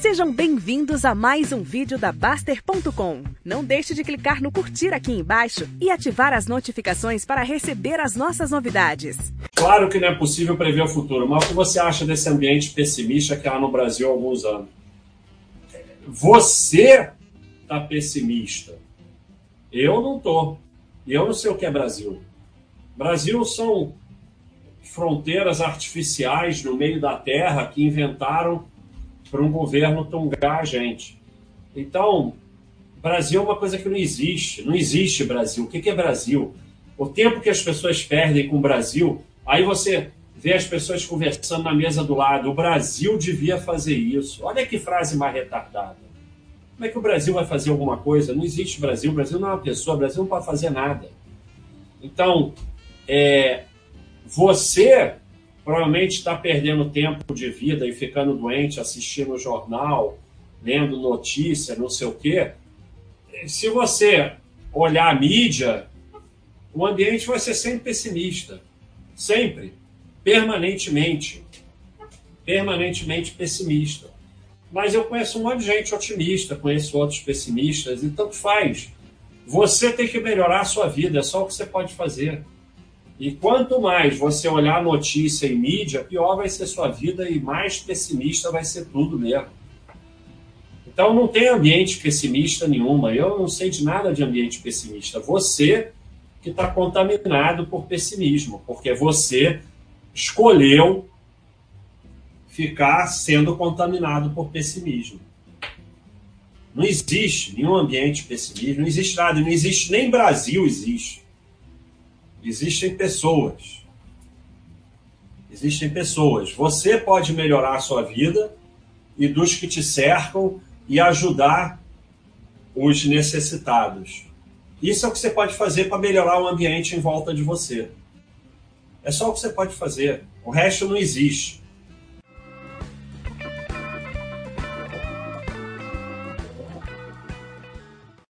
Sejam bem-vindos a mais um vídeo da Baster.com. Não deixe de clicar no curtir aqui embaixo e ativar as notificações para receber as nossas novidades. Claro que não é possível prever o futuro, mas o que você acha desse ambiente pessimista que há no Brasil há alguns anos? Você está pessimista. Eu não estou. E eu não sei o que é Brasil. Brasil são fronteiras artificiais no meio da terra que inventaram para um governo tongar a gente. Então, Brasil é uma coisa que não existe. Não existe Brasil. O que é Brasil? O tempo que as pessoas perdem com o Brasil, aí você vê as pessoas conversando na mesa do lado. O Brasil devia fazer isso. Olha que frase mais retardada. Como é que o Brasil vai fazer alguma coisa? Não existe Brasil. O Brasil não é uma pessoa. O Brasil não pode fazer nada. Então, é, você provavelmente está perdendo tempo de vida e ficando doente assistindo jornal, lendo notícia, não sei o quê. Se você olhar a mídia, o ambiente vai ser sempre pessimista. Sempre. Permanentemente. Permanentemente pessimista. Mas eu conheço um monte de gente otimista, conheço outros pessimistas, e tanto faz. Você tem que melhorar a sua vida, é só o que você pode fazer. E quanto mais você olhar notícia e mídia, pior vai ser sua vida e mais pessimista vai ser tudo mesmo. Então não tem ambiente pessimista nenhuma. Eu não sei de nada de ambiente pessimista. Você que está contaminado por pessimismo, porque você escolheu ficar sendo contaminado por pessimismo. Não existe nenhum ambiente pessimista, não existe nada, não existe nem Brasil existe. Existem pessoas. Existem pessoas. Você pode melhorar a sua vida e dos que te cercam e ajudar os necessitados. Isso é o que você pode fazer para melhorar o ambiente em volta de você. É só o que você pode fazer. O resto não existe.